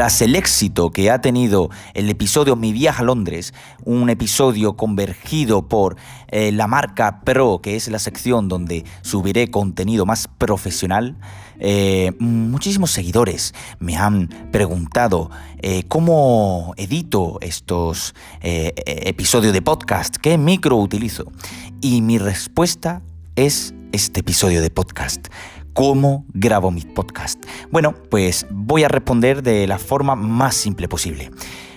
Tras el éxito que ha tenido el episodio Mi viaje a Londres, un episodio convergido por eh, la marca Pro, que es la sección donde subiré contenido más profesional, eh, muchísimos seguidores me han preguntado eh, cómo edito estos episodios de podcast, qué micro utilizo. Y mi respuesta es este episodio de podcast cómo grabo mi podcast. Bueno, pues voy a responder de la forma más simple posible.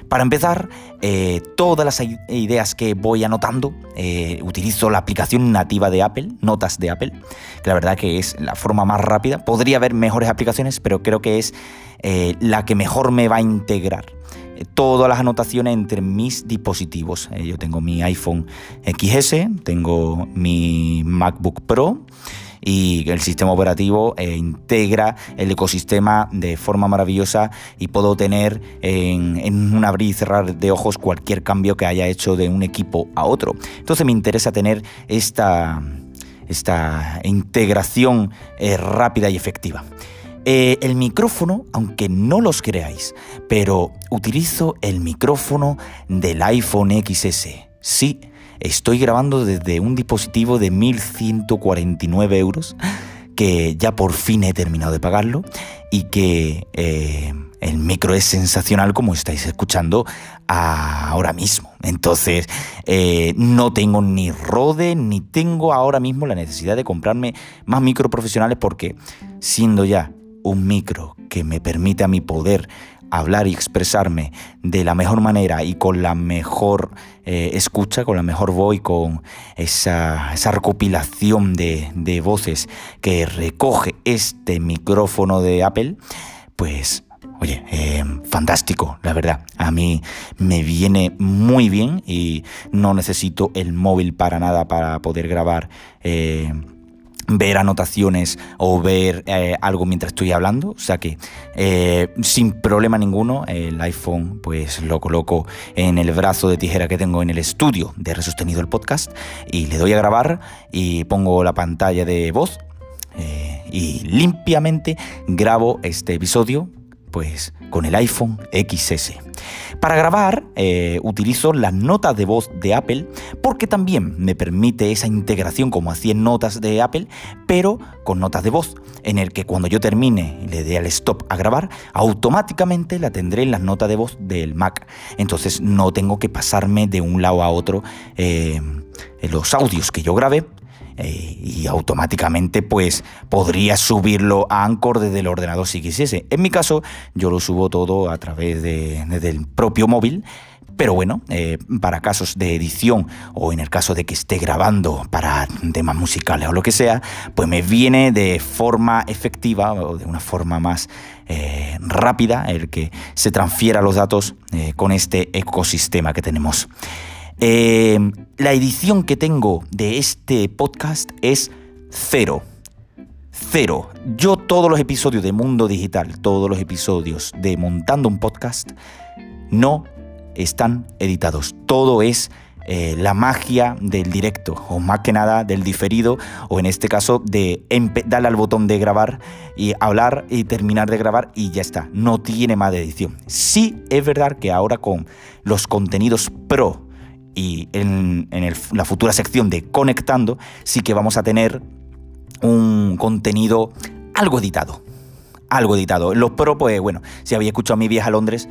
Para empezar, eh, todas las ideas que voy anotando, eh, utilizo la aplicación nativa de Apple, Notas de Apple, que la verdad que es la forma más rápida. Podría haber mejores aplicaciones, pero creo que es eh, la que mejor me va a integrar todas las anotaciones entre mis dispositivos. yo tengo mi iPhone XS, tengo mi MacBook Pro y el sistema operativo eh, integra el ecosistema de forma maravillosa y puedo tener en, en, un abrir y cerrar de ojos cualquier cambio que haya hecho de un equipo a otro. Entonces me interesa tener esta, esta integración eh, rápida y efectiva. Eh, el micrófono, aunque no los creáis, pero utilizo el micrófono del iPhone XS. Sí, Estoy grabando desde un dispositivo de 1.149 euros, que ya por fin he terminado de pagarlo y que eh, el micro es sensacional como estáis escuchando ahora mismo. Entonces, eh, no tengo ni Rode ni tengo ahora mismo la necesidad de comprarme más micro profesionales porque siendo ya un micro que me permite a mi poder hablar y expresarme de la mejor manera y con la mejor eh, escucha, con la mejor voz y con esa, recopilación de, voces que recoge este micrófono de Apple, pues Oye, eh, fantástico, la verdad. A mí me viene muy bien y no necesito el móvil para nada para poder grabar eh, ver anotaciones o ver eh, algo mientras estoy hablando. O sea que eh, sin problema ninguno el iPhone pues lo coloco en el brazo de tijera que tengo en el estudio de Resostenido el Podcast y le doy a grabar y pongo la pantalla de voz eh, y limpiamente grabo este episodio pues con el iPhone XS. Para grabar eh, utilizo las notas de voz de Apple porque también me permite esa integración como hacía en notas de Apple, pero con notas de voz, en el que cuando yo termine y le dé al stop a grabar, automáticamente la tendré en las notas de voz del Mac. Entonces no tengo que pasarme de un lado a otro eh, los audios que yo grabé eh, y automáticamente pues podría subirlo a Anchor desde el ordenador si quisiese. En mi caso yo lo subo todo a través de, del propio móvil. Pero bueno, eh, para casos de edición o en el caso de que esté grabando para temas musicales o lo que sea, pues me viene de forma efectiva o de una forma más eh, rápida el que se transfiera los datos con este ecosistema que tenemos. Eh, la edición que tengo de este podcast es cero. Cero. Yo todos los episodios de Mundo Digital, todos los episodios de Montando un Podcast, no están editados. Todo es eh, la magia del directo, o más que nada del diferido, o en este caso de darle al botón de grabar y hablar y terminar de grabar y ya está. No tiene más de edición. Sí es verdad que ahora con los contenidos pro y en, la futura sección de Conectando sí que vamos a tener un contenido algo editado. Algo editado. Los Pro, pues bueno, si había escuchado mi viaje a Londres,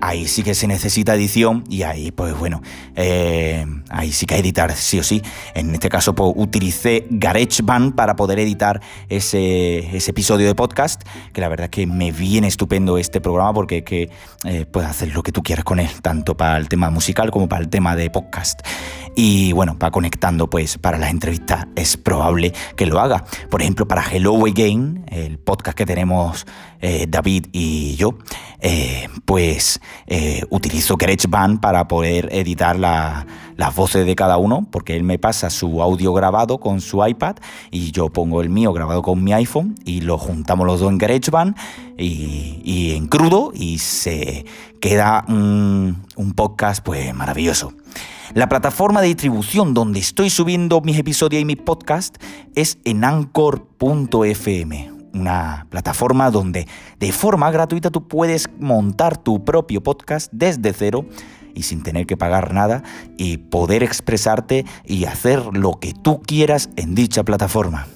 ahí sí que se necesita edición y ahí pues bueno, eh, ahí sí que editar sí o sí. En este caso pues utilicé GarageBand para poder editar ese, ese episodio de podcast, que la verdad es que me viene estupendo este programa porque que, eh, puedes hacer lo que tú quieras con él, tanto para el tema musical como para el tema de podcast. Y bueno, para conectando pues para las entrevistas es probable que lo haga. Por ejemplo, para Hello Again, el podcast que tenemos eh, David y yo, pues eh, utilizo GarageBand para poder editar las voces de cada uno, porque él me pasa su audio grabado con su iPad y yo pongo el mío grabado con mi iPhone y lo juntamos los dos en GarageBand y, en crudo y se queda un, un podcast pues maravilloso. La plataforma de distribución donde estoy subiendo mis episodios y mis podcasts es en anchor.fm una plataforma donde de forma gratuita tú puedes montar tu propio podcast desde cero y sin tener que pagar nada y poder expresarte y hacer lo que tú quieras en dicha plataforma.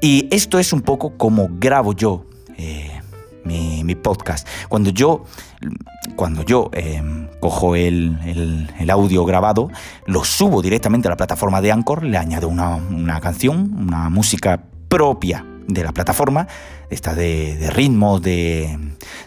Y esto es un poco como grabo yo eh, mi, podcast. Cuando yo, cuando yo em, cojo el, audio grabado, lo subo directamente a la plataforma de Anchor, le añado una, canción, una música propia de la plataforma, esta de, de ritmos, de,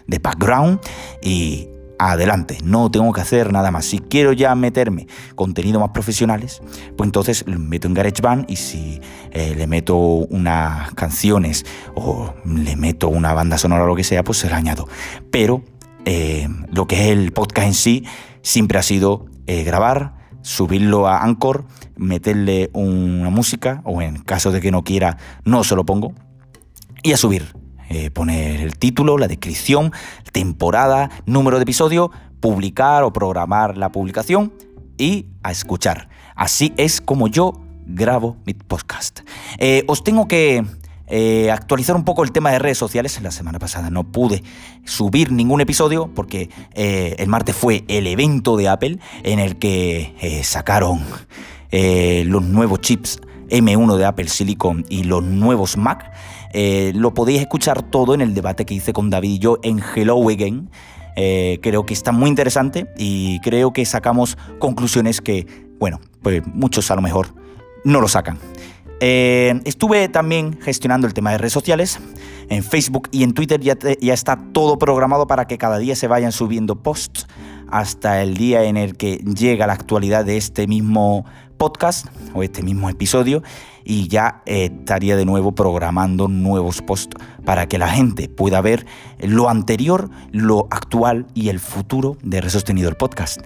de background, y, adelante, no tengo que hacer nada más. Si quiero ya meterme contenido más profesionales, pues entonces meto en GarageBand y si eh, le meto unas canciones o le meto una banda sonora o lo que sea, pues se lo añado. Pero eh, lo que es el podcast en sí siempre ha sido eh, grabar, subirlo a Anchor, meterle una música o en caso de que no quiera, no se lo pongo y a subir eh, poner el título, la descripción, temporada, número de episodio, publicar o programar la publicación y a escuchar. Así es como yo grabo mi podcast. Eh, os tengo que eh, actualizar un poco el tema de redes sociales. La semana pasada no pude subir ningún episodio porque el martes fue el evento de Apple en el que sacaron los nuevos chips M1 de Apple Silicon y los nuevos Mac. Eh, lo podéis escuchar todo en el debate que hice con David y yo en Hello Again. Eh, creo que está muy interesante y creo que sacamos conclusiones que, bueno, pues muchos a lo mejor no lo sacan. Eh, estuve también gestionando el tema de redes sociales. En Facebook y en Twitter ya, ya, está todo programado para que cada día se vayan subiendo posts hasta el día en el que llega la actualidad de este mismo podcast o este mismo episodio y ya eh, estaría de nuevo programando nuevos posts para que la gente pueda ver lo anterior, lo actual y el futuro de Resostenido el Podcast.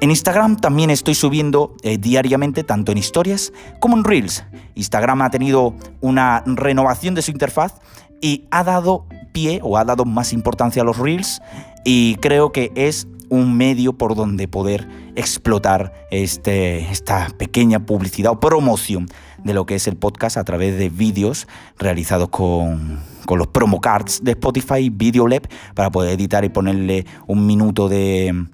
En Instagram también estoy subiendo eh, diariamente tanto en historias como en reels. Instagram ha tenido una renovación de su interfaz y ha dado pie o ha dado más importancia a los reels y creo que es un medio por donde poder explotar este, esta pequeña publicidad o promoción de lo que es el podcast a través de vídeos realizados con, con los promo cards de Spotify, VideoLab, para poder editar y ponerle un minuto de,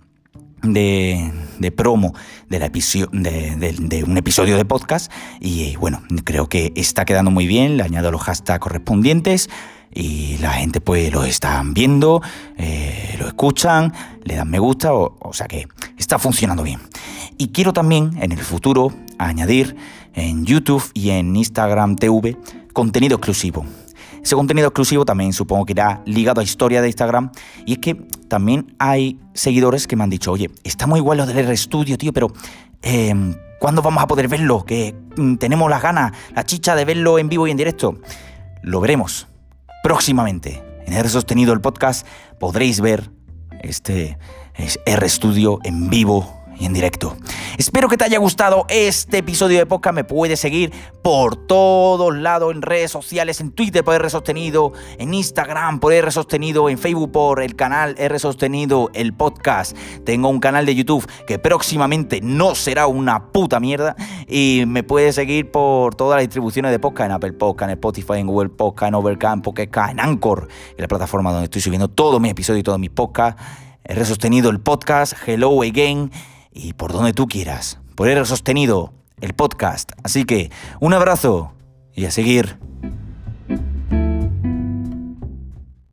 de, promo de, la de, de, un episodio de podcast. Y bueno, creo que está quedando muy bien, le añado los hashtags correspondientes y la gente pues lo están viendo, eh, lo escuchan, le dan me gusta, o, sea que está funcionando bien. Y quiero también en el futuro añadir en YouTube y en Instagram TV contenido exclusivo. Ese contenido exclusivo también supongo que irá ligado a historia de Instagram. Y es que también hay seguidores que me han dicho, oye, está muy igual lo del R-Studio, tío, pero eh, ¿cuándo vamos a poder verlo? Que mm, tenemos las ganas, la chicha de verlo en vivo y en directo. Lo veremos próximamente. En R Sostenido el podcast podréis ver este R Studio en vivo y en directo. Espero que te haya gustado este episodio de podcast. Me puedes seguir por todos lados en redes sociales, en Twitter por R Sostenido, en Instagram por R Sostenido, en Facebook por el canal R Sostenido, el podcast. Tengo un canal de YouTube que próximamente no será una puta mierda. Y me puedes seguir por todas las distribuciones de podcast, en Apple Podcast, en Spotify, en Google Podcast, en Overcam, Pocket en Anchor, en la plataforma donde estoy subiendo todos mis episodios y todos mis podcasts. R Sostenido, el podcast, Hello Again y por donde tú quieras, por haber sostenido el podcast. Así que un abrazo y a seguir